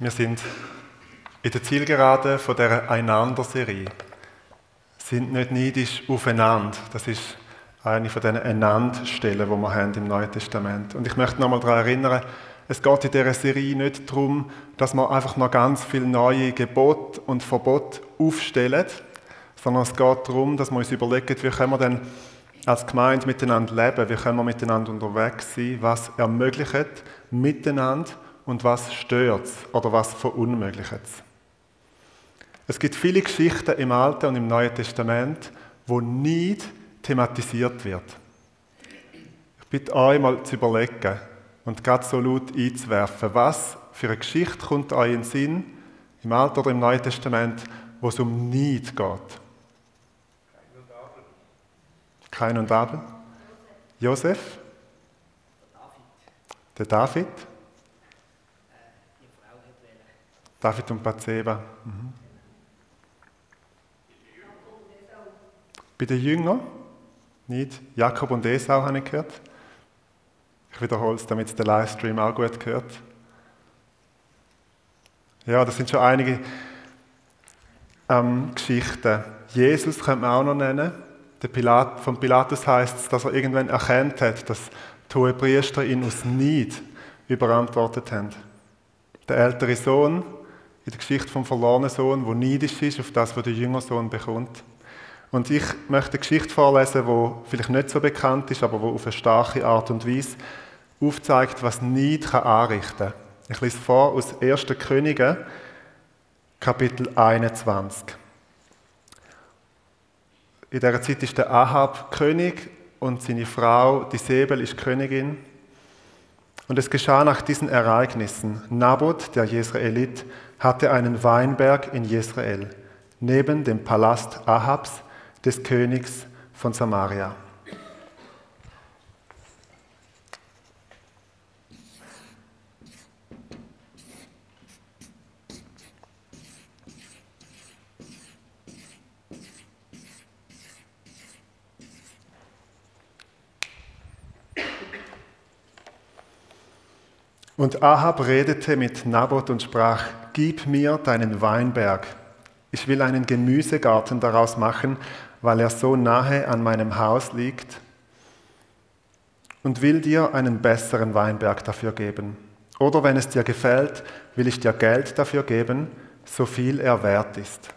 Wir sind in der Zielgerade von der Einander-Serie. Sind nicht neidisch aufeinander. Das ist eine von diesen Einander-Stellen, die wir haben im Neuen Testament. Und ich möchte nochmal daran erinnern, es geht in dieser Serie nicht darum, dass wir einfach noch ganz viele neue Gebote und Verbote aufstellen, sondern es geht darum, dass wir uns überlegen, wie können wir denn als Gemeinde miteinander leben, wie können wir miteinander unterwegs sein, was ermöglicht miteinander und was stört es oder was verunmöglicht es. Es gibt viele Geschichten im Alten und im Neuen Testament, wo nicht thematisiert wird. Ich bitte euch mal zu überlegen und gerade so laut einzuwerfen, was für eine Geschichte kommt euch in den Sinn, im Alten oder im Neuen Testament, wo es um Neid geht. Kain und Abel. Josef. Der David. David und Bathseba. Mhm. Bei den Jüngern nicht. Jakob und Esau habe ich gehört. Ich wiederhole es, damit der Livestream auch gut gehört. Ja, das sind schon einige ähm, Geschichten. Jesus könnte man auch noch nennen. Der Pilat, von Pilatus heißt es, dass er irgendwann erkannt hat, dass die hohen Priester ihn aus Neid überantwortet haben. Der ältere Sohn in der Geschichte vom verlorenen Sohn, wo neidisch ist auf das, was der jüngere Sohn bekommt. Und ich möchte eine Geschichte vorlesen, die vielleicht nicht so bekannt ist, aber die auf eine starke Art und Weise aufzeigt, was Neid kann anrichten kann. Ich lese vor aus 1. Könige, Kapitel 21. In dieser Zeit ist der Ahab König und seine Frau, die Sebel, ist Königin. Und es geschah nach diesen Ereignissen. Naboth, der Jesraelit, hatte einen Weinberg in Jesrael, neben dem Palast Ahabs, des Königs von Samaria. Und Ahab redete mit Naboth und sprach, Gib mir deinen Weinberg. Ich will einen Gemüsegarten daraus machen, weil er so nahe an meinem Haus liegt. Und will dir einen besseren Weinberg dafür geben. Oder wenn es dir gefällt, will ich dir Geld dafür geben, so viel er wert ist.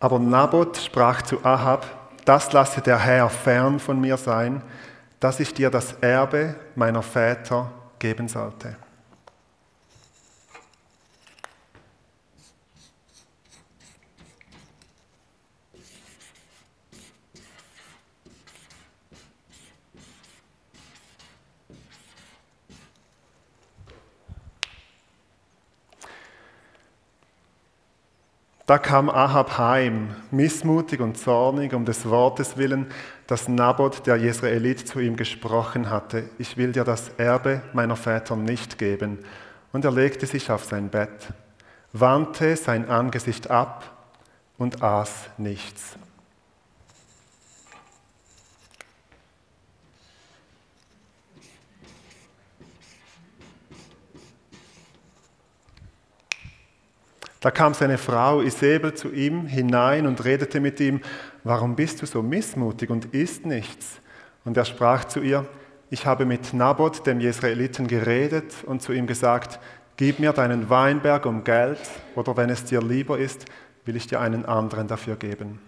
Aber Naboth sprach zu Ahab, das lasse der Herr fern von mir sein, dass ich dir das Erbe meiner Väter geben sollte. Da kam Ahab heim, missmutig und zornig um des Wortes willen, das Naboth, der Jesraelit, zu ihm gesprochen hatte. Ich will dir das Erbe meiner Väter nicht geben. Und er legte sich auf sein Bett, wandte sein Angesicht ab und aß nichts. Da kam seine Frau Isabel zu ihm hinein und redete mit ihm, warum bist du so missmutig und isst nichts? Und er sprach zu ihr, ich habe mit Naboth, dem Jesraeliten, geredet und zu ihm gesagt, gib mir deinen Weinberg um Geld, oder wenn es dir lieber ist, will ich dir einen anderen dafür geben.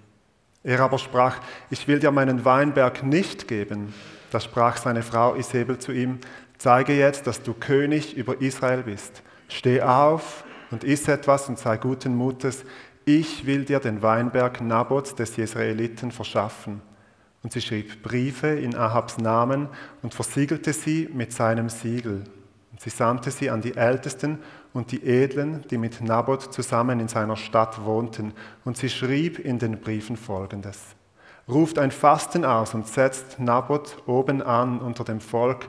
Er aber sprach, ich will dir meinen Weinberg nicht geben. Da sprach seine Frau Isabel zu ihm, zeige jetzt, dass du König über Israel bist. Steh auf und iss etwas und sei guten Mutes, ich will dir den Weinberg Nabots des Jesraeliten verschaffen. Und sie schrieb Briefe in Ahabs Namen und versiegelte sie mit seinem Siegel. Und sie sandte sie an die Ältesten und die Edlen, die mit Naboth zusammen in seiner Stadt wohnten. Und sie schrieb in den Briefen folgendes. ruft ein Fasten aus und setzt Nabot oben an unter dem Volk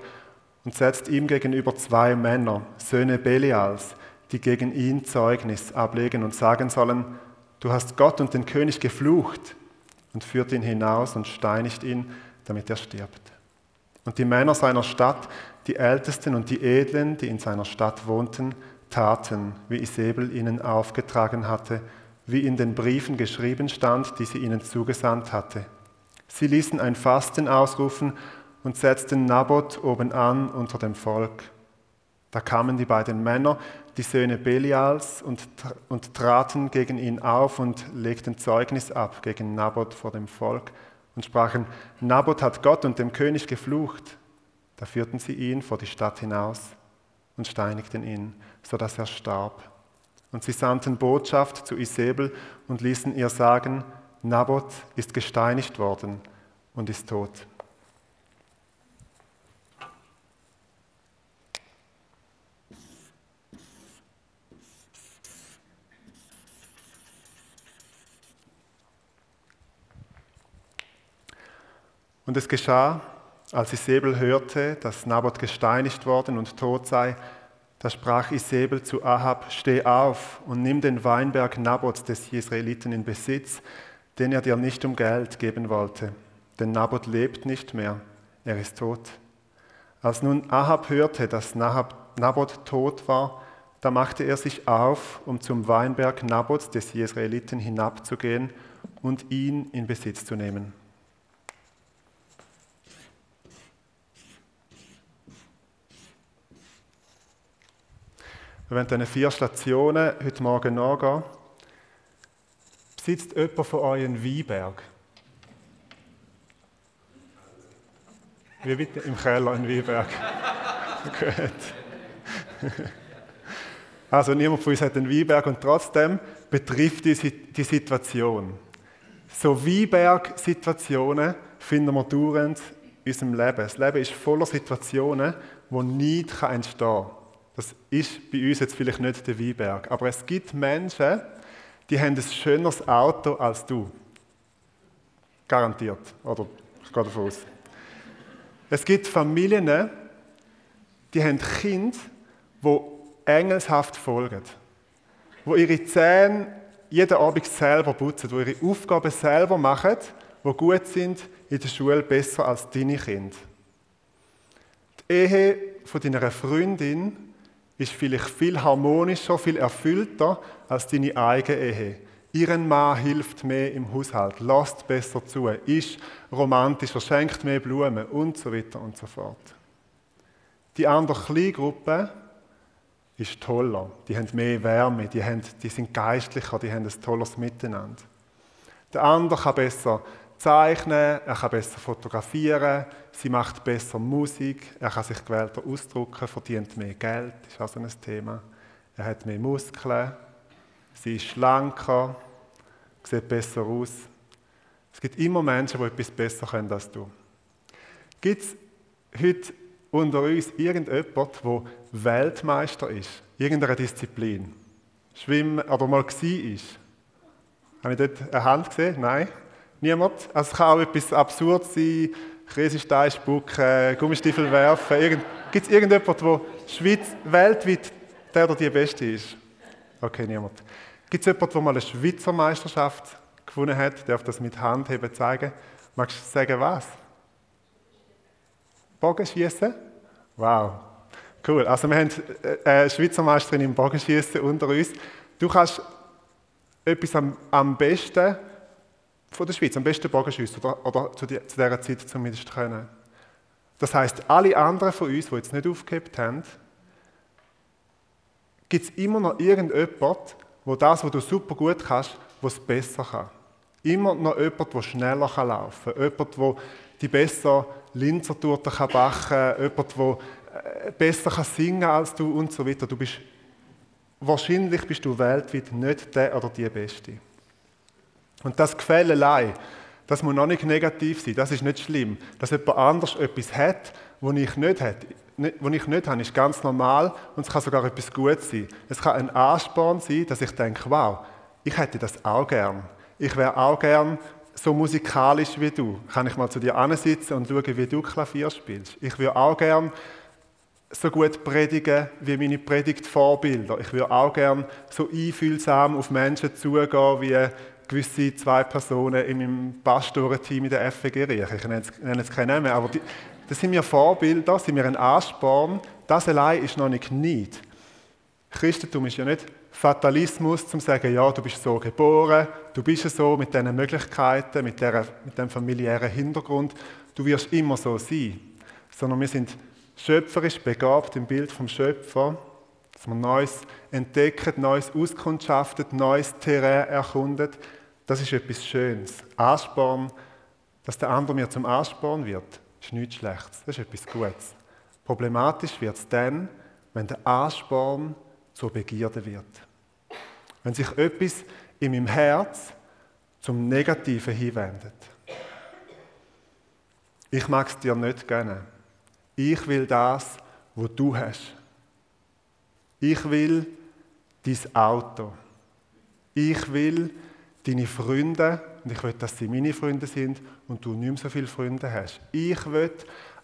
und setzt ihm gegenüber zwei Männer, Söhne Belials, die gegen ihn Zeugnis ablegen und sagen sollen, du hast Gott und den König geflucht und führt ihn hinaus und steinigt ihn, damit er stirbt. Und die Männer seiner Stadt, die Ältesten und die Edlen, die in seiner Stadt wohnten, taten, wie Isabel ihnen aufgetragen hatte, wie in den Briefen geschrieben stand, die sie ihnen zugesandt hatte. Sie ließen ein Fasten ausrufen und setzten Nabot oben an unter dem Volk. Da kamen die beiden Männer, die Söhne Belials, und, und traten gegen ihn auf und legten Zeugnis ab gegen Nabot vor dem Volk und sprachen, Nabot hat Gott und dem König geflucht. Da führten sie ihn vor die Stadt hinaus und steinigten ihn, so dass er starb. Und sie sandten Botschaft zu Isabel und ließen ihr sagen, Nabot ist gesteinigt worden und ist tot. Und es geschah, als Isabel hörte, dass Nabot gesteinigt worden und tot sei, da sprach Isabel zu Ahab, steh auf und nimm den Weinberg Nabots des Israeliten in Besitz, den er dir nicht um Geld geben wollte. Denn Nabot lebt nicht mehr, er ist tot. Als nun Ahab hörte, dass Nabot tot war, da machte er sich auf, um zum Weinberg Nabots des Israeliten hinabzugehen und ihn in Besitz zu nehmen. Wir werden diese vier Stationen heute Morgen nachgehen. Besitzt jemand von euch einen Weinberg? Wie bitte? Im Keller ein Weinberg. Gut. Also niemand von uns hat einen Weinberg und trotzdem betrifft die Situation. So Weinberg-Situationen finden wir dauernd in unserem Leben. Das Leben ist voller Situationen, wo nicht entstehen kann. Das ist bei uns jetzt vielleicht nicht der Weinberg, aber es gibt Menschen, die haben ein schöneres Auto als du. Garantiert, oder? Ich gehe davon aus. Es gibt Familien, die haben Kinder, die engelshaft folgen, die ihre Zähne jeden Abend selber putzen, die ihre Aufgaben selber machen, die gut sind in der Schule besser als deine Kinder. Die Ehe von deiner Freundin ist vielleicht viel harmonischer, viel erfüllter als deine eigene Ehe. Ihren Mann hilft mehr im Haushalt, lasst besser zu, ist romantischer, schenkt mehr Blumen und so weiter und so fort. Die andere Kleingruppe ist toller, die haben mehr Wärme, die, haben, die sind geistlicher, die haben ein tolles Miteinander. Der andere kann besser zeichnen, er kann besser fotografieren, sie macht besser Musik, er kann sich gewählter ausdrücken, verdient mehr Geld, ist auch so ein Thema. Er hat mehr Muskeln, sie ist schlanker, sieht besser aus. Es gibt immer Menschen, die etwas besser können als du. Gibt es heute unter uns irgendjemand, der Weltmeister ist, irgendeiner Disziplin? Schwimmen, aber mal war? Habe ich dort eine Hand gesehen? Nein? Niemand? Also es kann auch etwas absurd sein, Käsestein spucken, Gummistiefel werfen. Gibt es irgendjemanden, der Schweiz, weltweit der oder die Beste ist? Okay, niemand. Gibt es jemanden, der mal eine Schweizer Meisterschaft gewonnen hat? Darf das mit Handheben zeigen? Magst du sagen, was? Bogenschießen? Wow. Cool. Also wir haben äh, eine Schweizer Meisterin im Bogenschießen unter uns. Du kannst etwas am, am besten von der Schweiz, am besten Bogenschüsse oder, oder zu, die, zu dieser Zeit zumindest können. Das heißt, alle anderen von uns, die jetzt nicht aufgehebt haben, gibt es immer noch irgendjemand, wo das, was du super gut kannst, was besser kann. Immer noch jemand, der schneller laufen kann. Jemand, der die besser Linzertorte kann backen kann. Jemand, der äh, besser kann singen als du und so weiter. Du bist, wahrscheinlich bist du weltweit nicht der oder die Beste. Und das Gefällerei, das muss noch nicht negativ sein, das ist nicht schlimm. Dass jemand anders etwas hat, was ich nicht habe, was ich nicht habe, ist ganz normal und es kann sogar etwas Gutes sein. Es kann ein Ansporn sein, dass ich denke, wow, ich hätte das auch gern. Ich wäre auch gern so musikalisch wie du. Kann ich mal zu dir ansitzen und schauen, wie du Klavier spielst? Ich würde auch gern so gut predigen wie meine Predigtvorbilder. Ich würde auch gern so einfühlsam auf Menschen zugehen wie gewisse zwei Personen in meinem Pastorenteam in der FG Riech. Ich nenne jetzt keine Namen, aber die, das sind mir Vorbilder, sind mir ein Ansporn. Das allein ist noch nicht Neid. Christentum ist ja nicht Fatalismus, zum zu sagen, ja, du bist so geboren, du bist so mit diesen Möglichkeiten, mit, der, mit dem familiären Hintergrund, du wirst immer so sein. Sondern wir sind schöpferisch begabt im Bild vom Schöpfer, dass man Neues entdeckt, Neues auskundschaftet, Neues Terrain erkundet. Das ist etwas Schönes. Ansporn, dass der andere mir zum Ansporn wird, ist nichts Schlechtes. Das ist etwas Gutes. Problematisch wird es dann, wenn der Ansporn zur Begierde wird. Wenn sich etwas in meinem Herz zum Negativen hinwendet. Ich mag es dir nicht gönnen. Ich will das, was du hast. Ich will dein Auto. Ich will deine Freunde und ich will, dass sie meine Freunde sind und du nicht mehr so viele Freunde hast. Ich will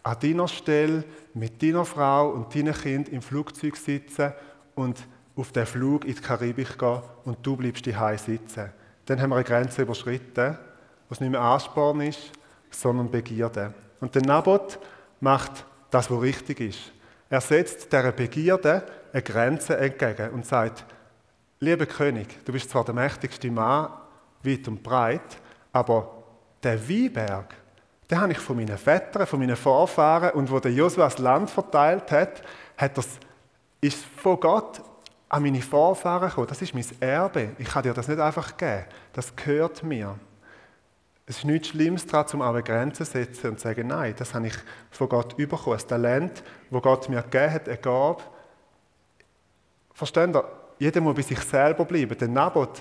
an deiner Stelle mit deiner Frau und deinem Kind im Flugzeug sitzen und auf den Flug in die Karibik gehen und du bleibst daheim sitzen. Dann haben wir eine Grenze überschritten, was nicht mehr Ansporn ist, sondern Begierde. Und der Nabot macht das, was richtig ist. Er setzt dieser Begierde eine Grenze entgegen und sagt, lieber König, du bist zwar der mächtigste Mann, weit und breit, aber der Weinberg, den habe ich von meinen Vätern, von meinen Vorfahren und wo der Josua das Land verteilt hat, hat das, ist von Gott an meine Vorfahren gekommen. Das ist mein Erbe. Ich kann dir das nicht einfach geben. Das gehört mir. Es ist nichts Schlimmes daran, um eine Grenze zu setzen und zu sagen, nein, das habe ich von Gott bekommen. Ein Talent, das Gott mir gegeben hat, eine Gabe. Versteht ihr? Jeder muss bei sich selber bleiben. Der Nabot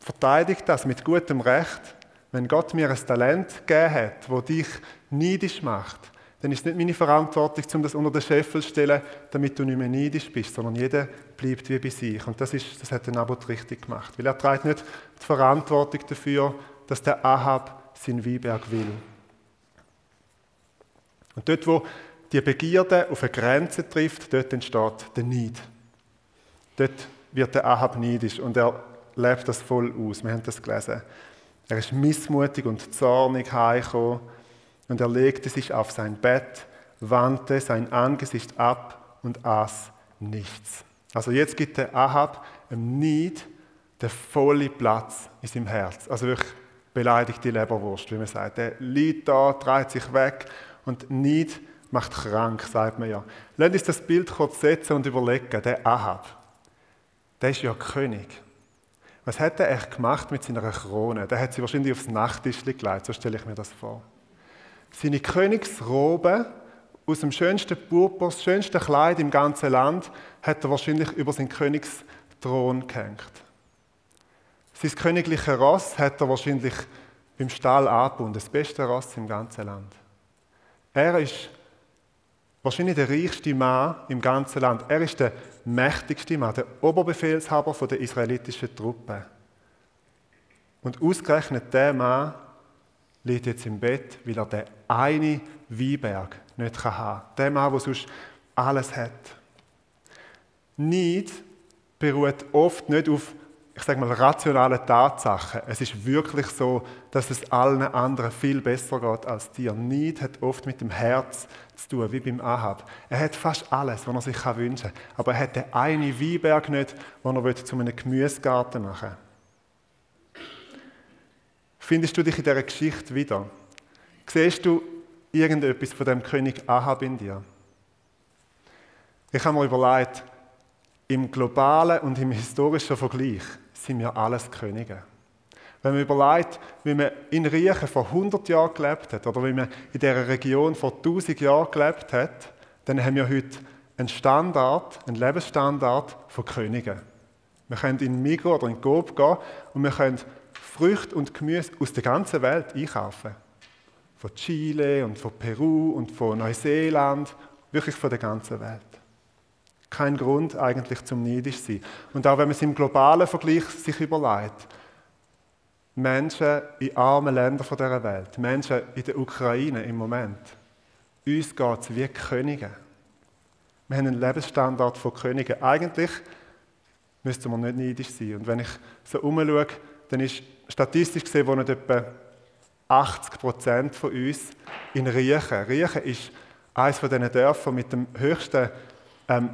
verteidigt das mit gutem Recht. Wenn Gott mir ein Talent gegeben hat, das dich neidisch macht, dann ist es nicht meine Verantwortung, um das unter den Scheffel zu stellen, damit du nicht mehr neidisch bist, sondern jeder bleibt wie bei sich. Und das, ist, das hat der Nabot richtig gemacht. Weil er trägt nicht die Verantwortung dafür, dass der Ahab sein Weinberg will. Und dort, wo die Begierde auf eine Grenze trifft, dort entsteht der Neid. Dort wird der Ahab neidisch und er lebt das voll aus. Wir haben das gelesen. Er ist missmutig und zornig heimgekommen und er legte sich auf sein Bett, wandte sein Angesicht ab und aß nichts. Also jetzt gibt der Ahab im Neid den vollen Platz in seinem Herz. Also wirklich beleidigte Leberwurst, wie man sagt. Der liegt da, dreht sich weg und Neid macht krank, sagt man ja. Lasst uns das Bild kurz setzen und überlegen. Der Ahab, der ist ja König. Was hat er echt gemacht mit seiner Krone? Der hat sie wahrscheinlich aufs Nachttisch gelegt, so stelle ich mir das vor. Seine Königsrobe aus dem schönsten Purpur, das schönste Kleid im ganzen Land, hat er wahrscheinlich über seinen Königsthron gehängt. Sein königliches Ross hat er wahrscheinlich beim Stall angebunden, das beste Ross im ganzen Land. Er ist wahrscheinlich der reichste Mann im ganzen Land. Er ist der mächtigste Mann, der Oberbefehlshaber der israelitischen Truppe. Und ausgerechnet der Mann liegt jetzt im Bett, weil er den einen Weinberg nicht haben kann. Der Mann, der sonst alles hat. Neid beruht oft nicht auf ich sage mal, rationale Tatsachen. Es ist wirklich so, dass es allen anderen viel besser geht als dir. Neid hat oft mit dem Herz zu tun, wie beim Ahab. Er hat fast alles, was er sich wünschen kann. Aber er hat den einen Weinberg nicht, den er zu einem Gemüsegarten machen will. Findest du dich in dieser Geschichte wieder? Siehst du irgendetwas von dem König Ahab in dir? Ich habe mir überlegt, im globalen und im historischen Vergleich sind wir alles Könige. Wenn man überlegt, wie man in Riechen vor 100 Jahren gelebt hat oder wie man in dieser Region vor 1000 Jahren gelebt hat, dann haben wir heute einen Standard, einen Lebensstandard von Königen. Wir können in Migo oder in Gob gehen und wir können Früchte und Gemüse aus der ganzen Welt einkaufen. Von Chile und von Peru und von Neuseeland, wirklich von der ganzen Welt kein Grund eigentlich zum neidisch sein. Und auch wenn man es im globalen Vergleich sich überlegt, Menschen in armen Ländern dieser Welt, Menschen in der Ukraine im Moment. Uns geht es wie Könige. Wir haben einen Lebensstandard von Königen. Eigentlich müssten wir nicht neidisch sein. Und wenn ich so umschaue, dann ist statistisch gesehen wohnen etwa 80 Prozent von uns in Riechen. Riechen ist eines von diesen Dörfern mit dem höchsten ähm,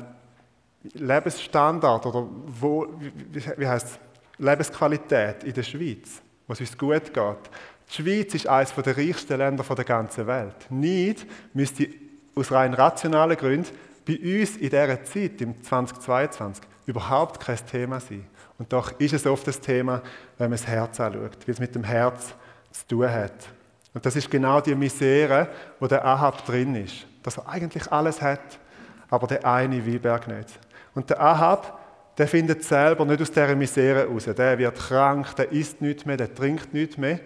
Lebensstandard oder wo, wie, heißt Lebensqualität in der Schweiz, was uns gut geht. Die Schweiz ist eines der reichsten Länder der ganzen Welt. Nicht müsste aus rein rationalen Gründen bei uns in dieser Zeit, im 2022, überhaupt kein Thema sein. Und doch ist es oft das Thema, wenn man das Herz anschaut, wie es mit dem Herz zu tun hat. Und das ist genau die Misere, wo der Ahab drin ist. Dass er eigentlich alles hat, aber der eine Weinberg nicht. Und der Ahab, der findet selber nicht aus dieser Misere raus. Der wird krank, der isst nichts mehr, der trinkt nichts mehr.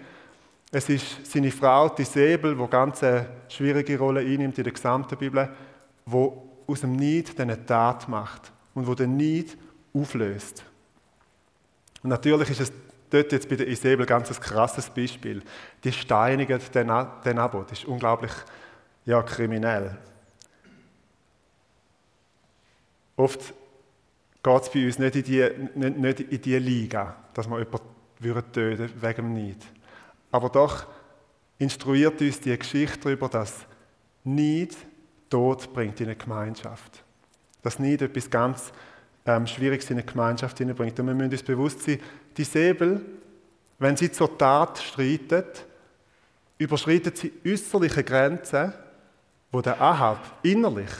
Es ist seine Frau, die Säbel, die ganz eine schwierige Rolle einnimmt in der gesamten Bibel, wo aus dem Neid eine Tat macht und wo den Neid auflöst. Und natürlich ist es dort jetzt bei der Isabel ganz ein krasses Beispiel. Die steinigen den, den Abo. Das ist unglaublich ja, kriminell. Oft geht es bei uns nicht in die, nicht, nicht die Liga, dass wir jemanden töten wegen dem Neid. Aber doch instruiert uns die Geschichte darüber, dass Neid Tod bringt in eine Gemeinschaft. Dass Neid etwas ganz ähm, Schwieriges in eine Gemeinschaft hineinbringt. Und wir müssen uns bewusst sein, die Säbel, wenn sie zur Tat streitet, überschreitet sie äußerliche Grenzen, wo der Ahab innerlich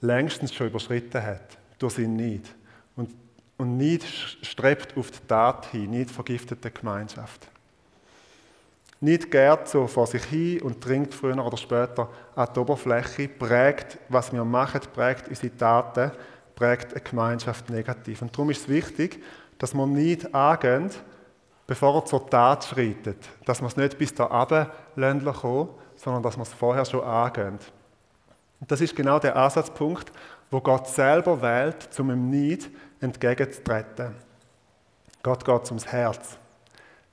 längstens schon überschritten hat, durch seinen Neid. Und, Neid strebt auf die Tat hin, Neid vergiftet die Gemeinschaft. Nicht gärt so vor sich hin und dringt früher oder später an die Oberfläche, prägt, was wir machen, prägt unsere Taten, prägt eine Gemeinschaft negativ. Und darum ist es wichtig, dass wir nicht angehen, bevor er zur Tat schreitet. Dass wir es nicht bis da runter kommen, sondern dass wir es vorher schon angehen. Und das ist genau der Ansatzpunkt, wo Gott selber wählt, um ihm nicht entgegenzutreten. Gott geht ums Herz.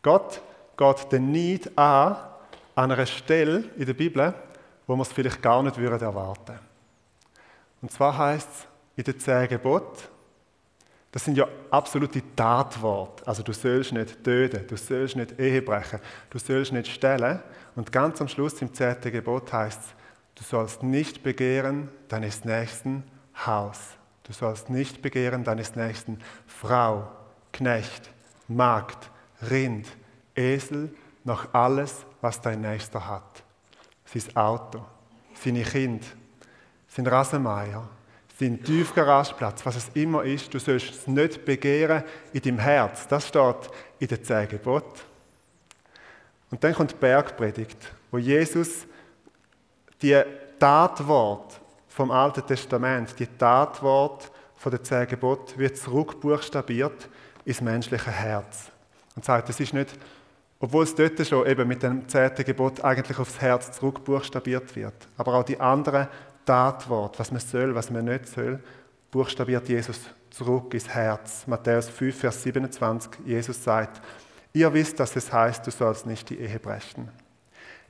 Gott geht den Neid an, an einer Stelle in der Bibel, wo wir es vielleicht gar nicht erwarten würden. Und zwar heißt es in den zehn Geboten, das sind ja absolute Tatworte. Also du sollst nicht töten, du sollst nicht Ehe brechen, du sollst nicht stellen. Und ganz am Schluss im zehnten Gebot heißt es, du sollst nicht begehren deines Nächsten Haus. Du sollst nicht begehren deines Nächsten Frau, Knecht, Magd, Rind, Esel, noch alles, was dein Nächster hat. Sein Auto, seine Kinder, sein Rasenmeier, sein Tiefgarageplatz, was es immer ist, du sollst es nicht begehren in deinem Herz. Das steht in den zehn. Und dann kommt die Bergpredigt, wo Jesus die Tatwort vom Alten Testament, die Tatwort von den zehn Geboten, wird zurückbuchstabiert ins menschliche Herz. Und sagt, es ist nicht obwohl es dort schon eben mit dem zehnten Gebot eigentlich aufs Herz zurückbuchstabiert wird. Aber auch die anderen Tatworte, was man soll, was man nicht soll, buchstabiert Jesus zurück ins Herz. Matthäus 5, Vers 27, Jesus sagt, ihr wisst, dass es heißt, du sollst nicht die Ehe brechen.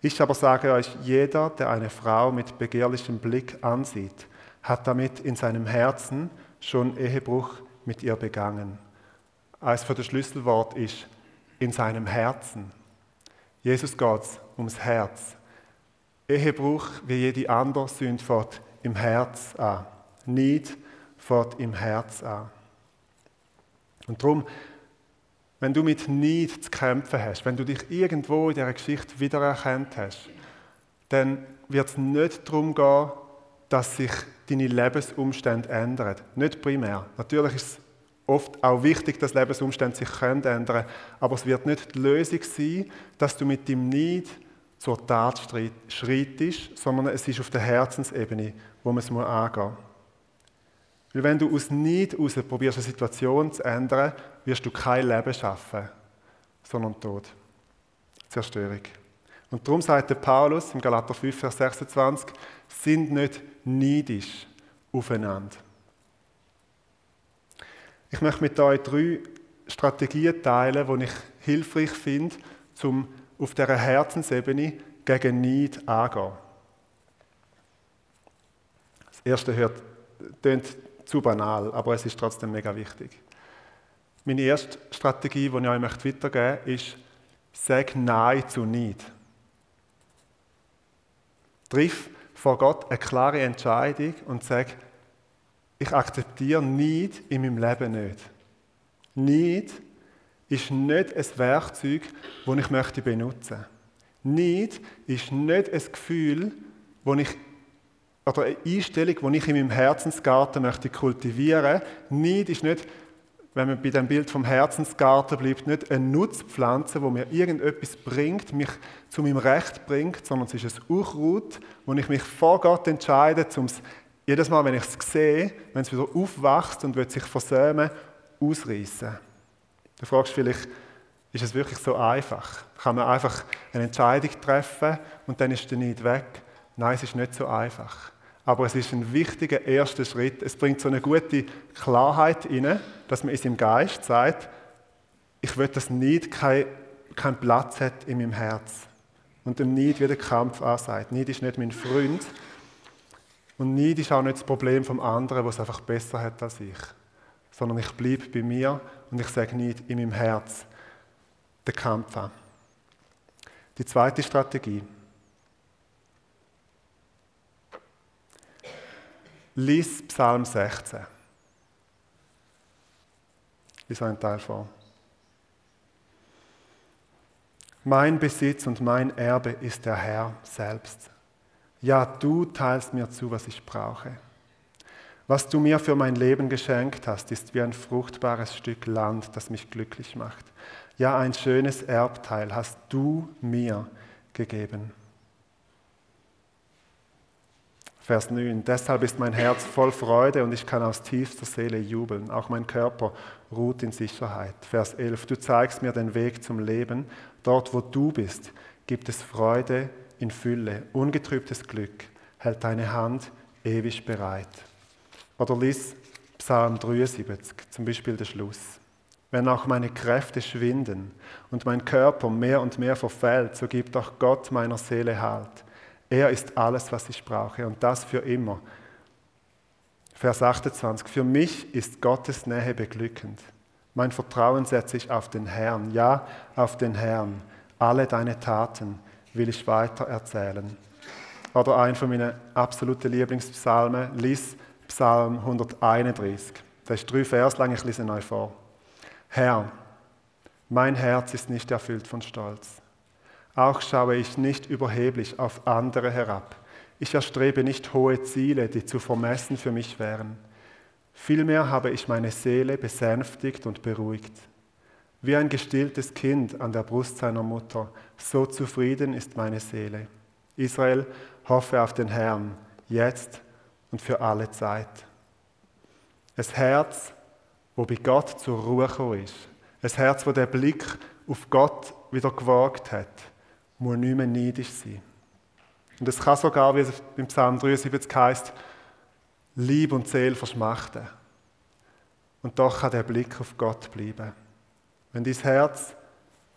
Ich aber sage euch, jeder, der eine Frau mit begehrlichem Blick ansieht, hat damit in seinem Herzen schon Ehebruch mit ihr begangen. Eines von der Schlüsselwort ist in seinem Herzen. Jesus geht ums Herz. Ehebruch wie jede andere Sünde fährt im Herz an. Neid fährt im Herz an. Und darum, wenn du mit Neid zu kämpfen hast, wenn du dich irgendwo in dieser Geschichte wiedererkannt hast, dann wird es nicht darum gehen, dass sich deine Lebensumstände ändern. Nicht primär. Natürlich ist es oft auch wichtig, dass Lebensumstände sich können ändern aber es wird nicht die Lösung sein, dass du mit dem Neid zur Tat schreitest, sondern es ist auf der Herzensebene, wo man es angehen muss. Weil wenn du aus Neid heraus probierst, eine Situation zu ändern, wirst du kein Leben schaffen, sondern Tod. Zerstörung. Und darum sagt der Paulus im Galater 5, Vers 26, sind nicht neidisch aufeinander. Ich möchte mit euch drei Strategien teilen, die ich hilfreich finde, um auf dieser Herzensebene gegen Neid anzugehen. Das erste hört, klingt zu banal, aber es ist trotzdem mega wichtig. Meine erste Strategie, die ich euch weitergeben möchte, ist, sag Nein zu Neid. Triff vor Gott eine klare Entscheidung und sag, ich akzeptiere Neid in meinem Leben nicht. Neid ist nicht ein Werkzeug, das ich möchte benutzen möchte. Neid ist nicht ein Gefühl, das ich oder eine Einstellung, die ich in meinem Herzensgarten möchte kultivieren möchte. Neid ist nicht, wenn man bei dem Bild vom Herzensgarten bleibt, nicht eine Nutzpflanze, die mir irgendetwas bringt, mich zu meinem Recht bringt, sondern es ist ein Unkraut, wo ich mich vor Gott entscheide, um es jedes Mal, wenn ich es sehe, wenn es wieder aufwächst und wird sich versäumen, ausreißen. Du fragst vielleicht, ist es wirklich so einfach? Kann man einfach eine Entscheidung treffen und dann ist der Neid weg? Nein, es ist nicht so einfach. Aber es ist ein wichtiger erster Schritt. Es bringt so eine gute Klarheit rein, dass man in seinem Geist sagt, ich will, dass Neid keinen kein Platz hat in meinem Herz. Und dem Neid wieder Kampf ansagt. Neid ist nicht mein Freund. Und Neid ist auch nicht das Problem vom anderen, was es einfach besser hat als ich. Sondern ich bleibe bei mir und ich sage nicht in meinem Herz den Kampf an. Die zweite Strategie. Lies Psalm 16. Lies einen Teil vor. Mein Besitz und mein Erbe ist der Herr selbst. Ja, du teilst mir zu, was ich brauche. Was du mir für mein Leben geschenkt hast, ist wie ein fruchtbares Stück Land, das mich glücklich macht. Ja, ein schönes Erbteil hast du mir gegeben. Vers 9. Deshalb ist mein Herz voll Freude und ich kann aus tiefster Seele jubeln. Auch mein Körper ruht in Sicherheit. Vers 11. Du zeigst mir den Weg zum Leben. Dort, wo du bist, gibt es Freude in Fülle. Ungetrübtes Glück hält deine Hand ewig bereit. Oder lies Psalm 73, zum Beispiel der Schluss. Wenn auch meine Kräfte schwinden und mein Körper mehr und mehr verfällt, so gibt auch Gott meiner Seele Halt. Er ist alles, was ich brauche und das für immer. Vers 28. Für mich ist Gottes Nähe beglückend. Mein Vertrauen setze ich auf den Herrn, ja, auf den Herrn. Alle deine Taten will ich weiter erzählen. Oder ein von meinen absoluten Lieblingspsalmen, lies Psalm 131. Das ist drei Vers lang, ich lese euch vor. Herr, mein Herz ist nicht erfüllt von Stolz. Auch schaue ich nicht überheblich auf andere herab. Ich erstrebe nicht hohe Ziele, die zu vermessen für mich wären. Vielmehr habe ich meine Seele besänftigt und beruhigt. Wie ein gestilltes Kind an der Brust seiner Mutter, so zufrieden ist meine Seele. Israel, hoffe auf den Herrn, jetzt und für alle Zeit. Ein Herz, wo bei Gott zur Ruhe ist. Ein Herz, wo der Blick auf Gott wieder gewagt hat muss nicht mehr neidisch sein. Und es kann sogar, wie es im Psalm 73 heißt, Lieb und Seele verschmachten. Und doch kann der Blick auf Gott bleiben. Wenn dein Herz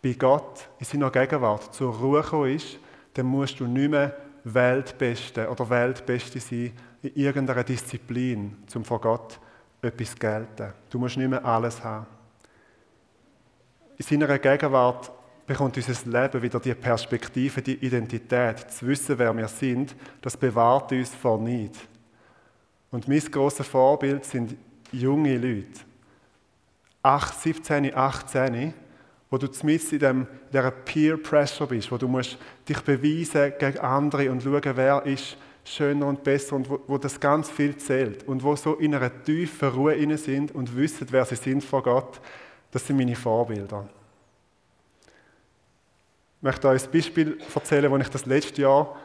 bei Gott in seiner Gegenwart zur Ruhe gekommen ist, dann musst du nicht mehr Weltbeste oder Weltbeste sein in irgendeiner Disziplin, um vor Gott etwas zu gelten. Du musst nicht mehr alles haben. In seiner Gegenwart bekommt unser Leben wieder die Perspektive, die Identität, zu wissen, wer wir sind, das bewahrt uns vor Neid. Und mein grosses Vorbild sind junge Leute. 8, 17, 18, wo du zumindest in, dem, dieser Peer Pressure bist, wo du musst dich beweisen gegen andere und schauen, wer ist schöner und besser und wo, wo das ganz viel zählt und wo so in einer tiefen Ruhe inne sind und wissen, wer sie sind vor Gott. Das sind meine Vorbilder. Ich möchte euch ein Beispiel erzählen, das ich das letzte Jahr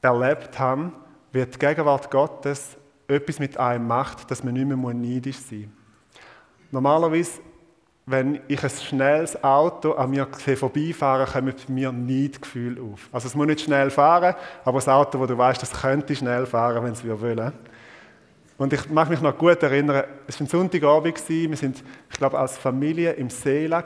erlebt habe, wie die Gegenwart Gottes etwas mit einem macht, dass man nicht mehr neidisch sein muss. Normalerweise, wenn ich ein schnelles Auto an mir vorbeifahre, kommen bei mir Neidgefühl auf. Also es muss nicht schnell fahren, aber das Auto, wo du weißt, das könnte schnell fahren, wenn es wir wollen. Und ich mag mich noch gut erinnern, es war ein Sonntagabend, wir sind, ich glaube, als Familie im Seela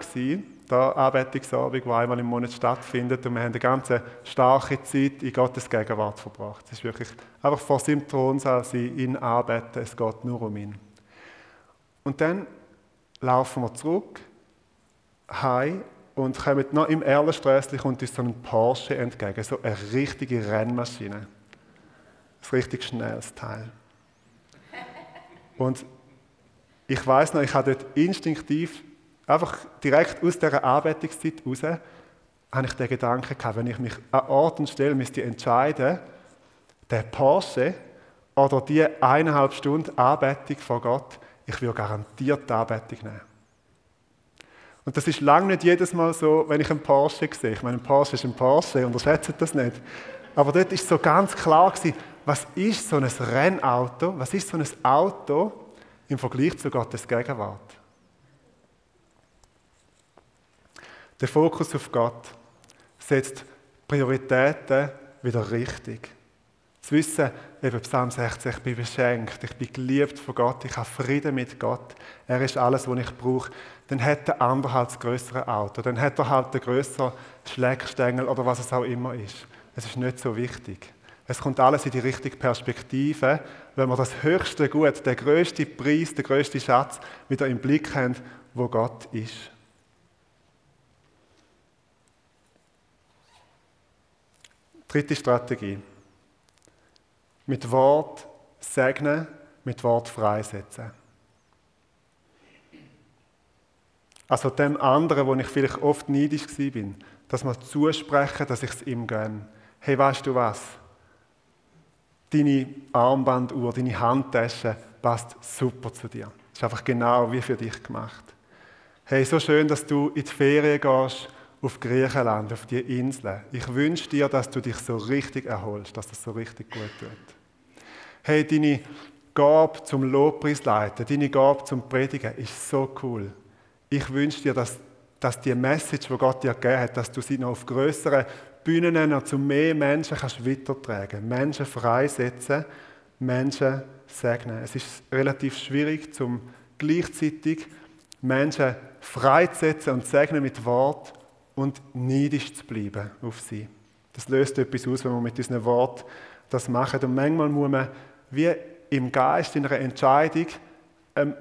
der Anbetungsabend, der einmal im Monat stattfindet. Und wir haben eine ganz starke Zeit in Gottes Gegenwart verbracht. Es ist wirklich einfach vor seinem Thronsaal sein, ihn anbeten. Es geht nur um ihn. Und dann laufen wir zurück, heim und kommen noch im Erlenstraßli kommt uns so ein Porsche entgegen, so eine richtige Rennmaschine. Ein richtig schnelles Teil. Und ich weiß noch, ich habe dort instinktiv, einfach direkt aus dieser Anbetungszeit raus, habe ich den Gedanken gehabt, wenn ich mich an Ort und Stelle müsste entscheiden, der Porsche oder die eineinhalb Stunden Anbetung von Gott, ich würde garantiert die Anbetung nehmen. Und das ist lange nicht jedes Mal so, wenn ich einen Porsche sehe. Ich meine, ein Porsche ist ein Porsche, unterschätzt das nicht. Aber dort ist so ganz klar gewesen, was ist so ein Rennauto, was ist so ein Auto im Vergleich zu Gottes Gegenwart? Der Fokus auf Gott setzt Prioritäten wieder richtig. Zu wissen, eben Psalm 60, ich bin beschenkt, ich bin geliebt von Gott, ich habe Frieden mit Gott, er ist alles, was ich brauche. Dann hat der andere halt das größere Auto, dann hat er halt den größeren Schlägstängel oder was es auch immer ist. Es ist nicht so wichtig. Es kommt alles in die richtige Perspektive, wenn wir das höchste Gut, den größten Preis, den größten Schatz wieder im Blick haben, wo Gott ist. Dritte Strategie. Mit Wort segnen, mit Wort freisetzen. Also dem anderen, wo ich vielleicht oft neidisch war, dass man zusprechen, dass ich es ihm gönne. Hey, weißt du was? Deine Armbanduhr, deine Handtasche passt super zu dir. Ist einfach genau wie für dich gemacht. Hey, so schön, dass du in die Ferien gehst auf Griechenland, auf die Inseln. Ich wünsche dir, dass du dich so richtig erholst, dass das so richtig gut tut. Hey, deine Gabe zum Lobpreis leiten, deine Gabe zum Predigen ist so cool. Ich wünsche dir, dass, dass die Message, die Gott dir gegeben hat, dass du sie noch auf größeren Bühnen noch zu mehr Menschen kannst weitertragen Menschen freisetzen, Menschen segnen. Es ist relativ schwierig, zum gleichzeitig Menschen freizusetzen und segnen mit Wort und neidisch zu bleiben auf sie. Das löst etwas aus, wenn wir mit diesem Wort das machen. Und manchmal muss man wie im Geist in einer Entscheidung ähm,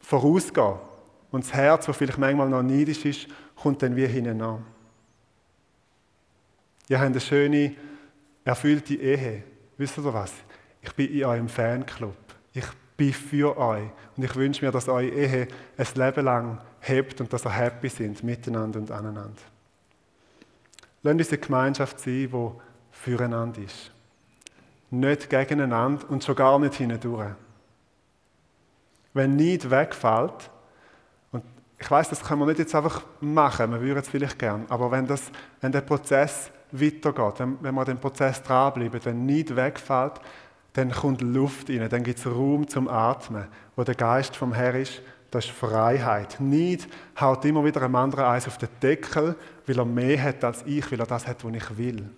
vorausgehen. Und das Herz, das vielleicht manchmal noch neidisch ist, kommt dann wie hinein. Ihr habt eine schöne, erfüllte Ehe. Wisst ihr was? Ich bin in eurem Fanclub. Ich bin für euch. Und ich wünsche mir, dass eure Ehe ein Leben lang hebt und dass ihr happy sind, miteinander und aneinander. Lasst uns eine Gemeinschaft sein, die füreinander ist. Nicht gegeneinander und schon gar nicht hindurch. Wenn nicht wegfällt, und ich weiß, das können wir nicht jetzt einfach machen, wir würden es vielleicht gern, aber wenn, das, wenn der Prozess weitergeht, wenn, wenn wir den Prozess dranbleiben, wenn nicht wegfällt, dann kommt Luft rein, dann gibt es Raum zum Atmen, wo der Geist vom Herr ist, das ist Freiheit. Nicht haut immer wieder einem anderen eins auf den Deckel, weil er mehr hat als ich, weil er das hat, was ich will.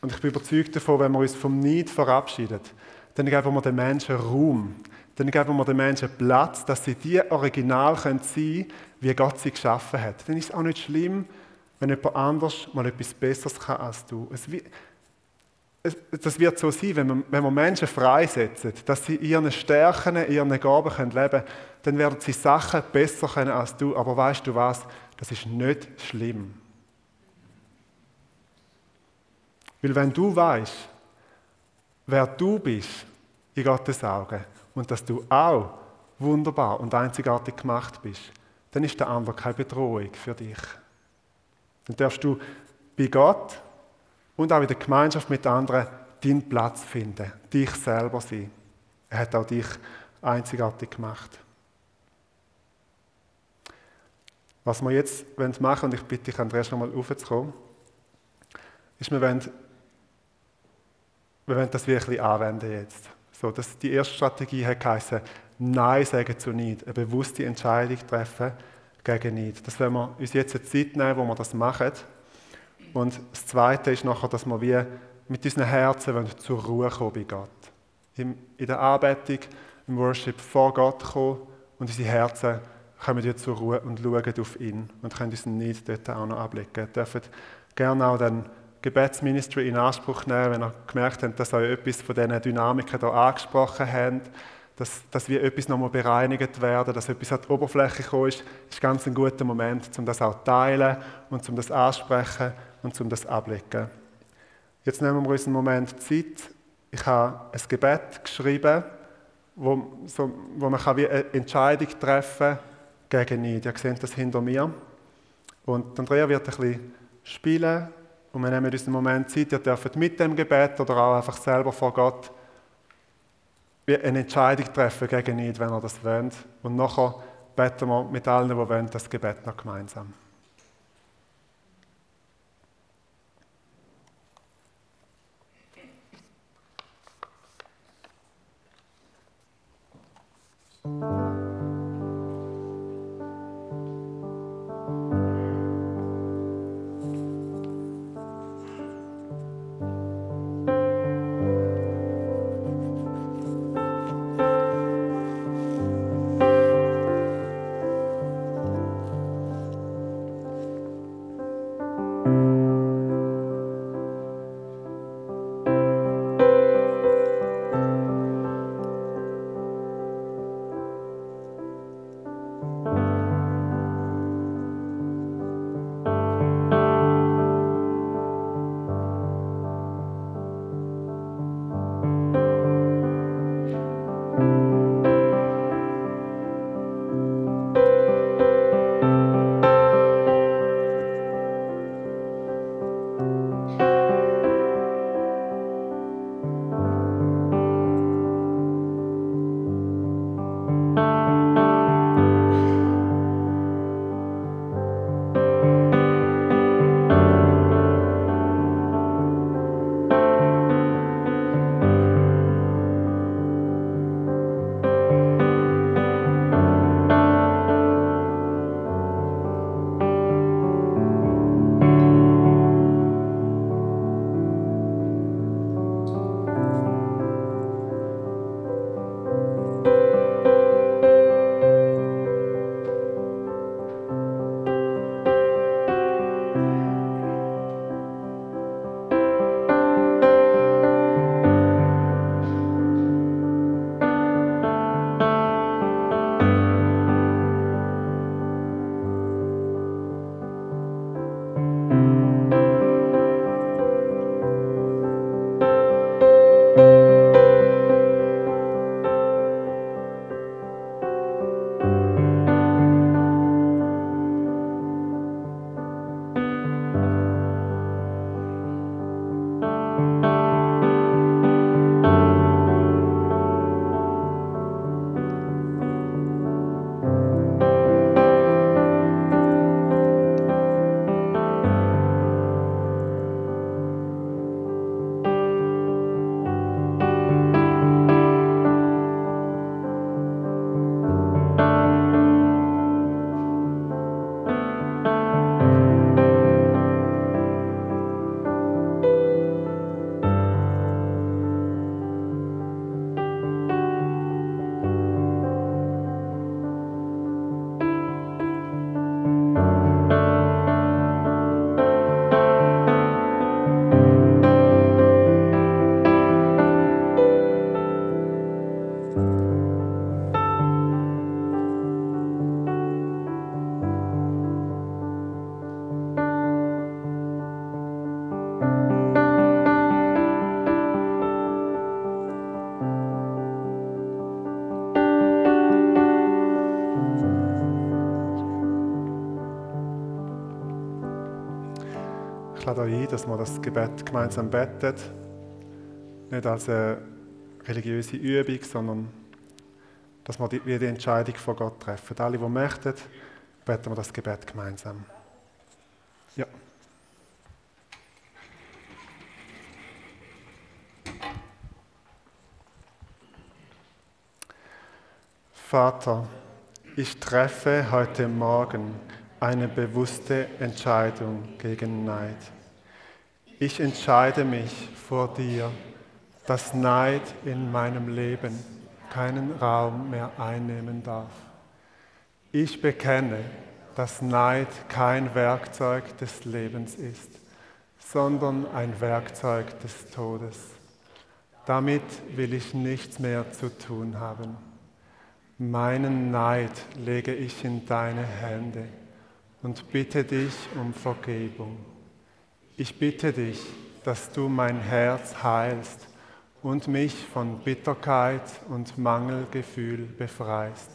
Und ich bin überzeugt davon, wenn wir uns vom Neid verabschieden, dann geben wir den Menschen Raum. Dann geben wir den Menschen Platz, dass sie die Original sein können, wie Gott sie geschaffen hat. Dann ist es auch nicht schlimm, wenn jemand anders mal etwas Besseres kann als du. Es, das wird so sein, wenn wir, wenn wir Menschen freisetzen, dass sie ihren Stärken, ihren Gaben leben können, dann werden sie Sachen besser können als du. Aber weißt du was? Das ist nicht schlimm. Weil wenn du weißt, wer du bist in Gottes Augen und dass du auch wunderbar und einzigartig gemacht bist, dann ist der andere keine Bedrohung für dich. Dann darfst du bei Gott und auch in der Gemeinschaft mit anderen deinen Platz finden, dich selber sein. Er hat auch dich einzigartig gemacht. Was wir jetzt machen wollen, und ich bitte dich, Andreas, nochmal aufzukommen, ist, wir wollen, wir wollen das wirklich anwenden jetzt. So, das, die erste Strategie hat geheißen, Nein sagen zu Neid, eine bewusste Entscheidung treffen, gegen Neid. Das werden wir uns jetzt eine Zeit nehmen, wo wir das machen. Und das Zweite ist nachher, dass wir wie mit unseren Herzen zur Ruhe kommen bei Gott. In der Anbetung, im Worship vor Gott kommen und unsere Herzen kommen wir zur Ruhe und schauen auf ihn und können unseren Neid dort auch noch ablegen. Ihr dürft gerne auch den Gebetsministry in Anspruch nehmen, wenn ihr gemerkt habt, dass euch etwas von diesen Dynamiken hier angesprochen haben, dass, dass wir etwas nochmal bereinigt werden, dass etwas an die Oberfläche gekommen ist, ist ganz ein guter Moment, um das auch zu teilen und um das ansprechen und um das ablegen. Jetzt nehmen wir uns einen Moment Zeit. Ich habe ein Gebet geschrieben, wo, so, wo man wie eine Entscheidung treffen kann gegen ihn. Ihr seht das hinter mir. Und Andrea wird ein bisschen spielen und wir nehmen uns einen Moment Zeit. Ihr dürft mit dem Gebet oder auch einfach selber vor Gott eine Entscheidung treffen gegen ihn, wenn ihr das wollt. Und nachher beten wir mit allen, die wollen, das Gebet noch gemeinsam. Lade euch ein, dass wir das Gebet gemeinsam beten. Nicht als eine religiöse Übung, sondern dass wir die, die Entscheidung von Gott treffen. Alle, die möchten, beten wir das Gebet gemeinsam. Ja. Vater, ich treffe heute Morgen eine bewusste Entscheidung gegen Neid. Ich entscheide mich vor dir, dass Neid in meinem Leben keinen Raum mehr einnehmen darf. Ich bekenne, dass Neid kein Werkzeug des Lebens ist, sondern ein Werkzeug des Todes. Damit will ich nichts mehr zu tun haben. Meinen Neid lege ich in deine Hände und bitte dich um Vergebung. Ich bitte dich, dass du mein Herz heilst und mich von Bitterkeit und Mangelgefühl befreist.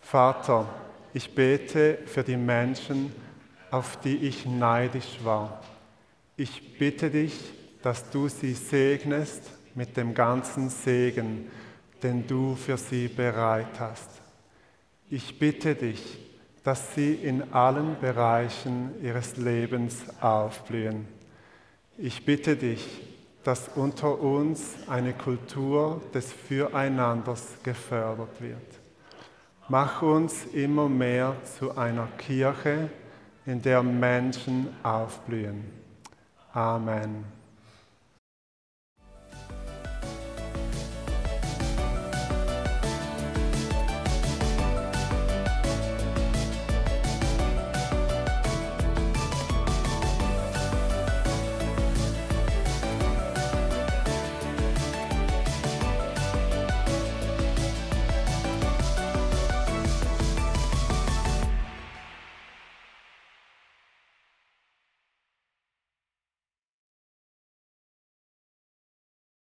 Vater, ich bete für die Menschen, auf die ich neidisch war. Ich bitte dich, dass du sie segnest mit dem ganzen Segen, den du für sie bereit hast. Ich bitte dich, dass sie in allen Bereichen ihres Lebens aufblühen. Ich bitte dich, dass unter uns eine Kultur des Füreinanders gefördert wird. Mach uns immer mehr zu einer Kirche, in der Menschen aufblühen. Amen.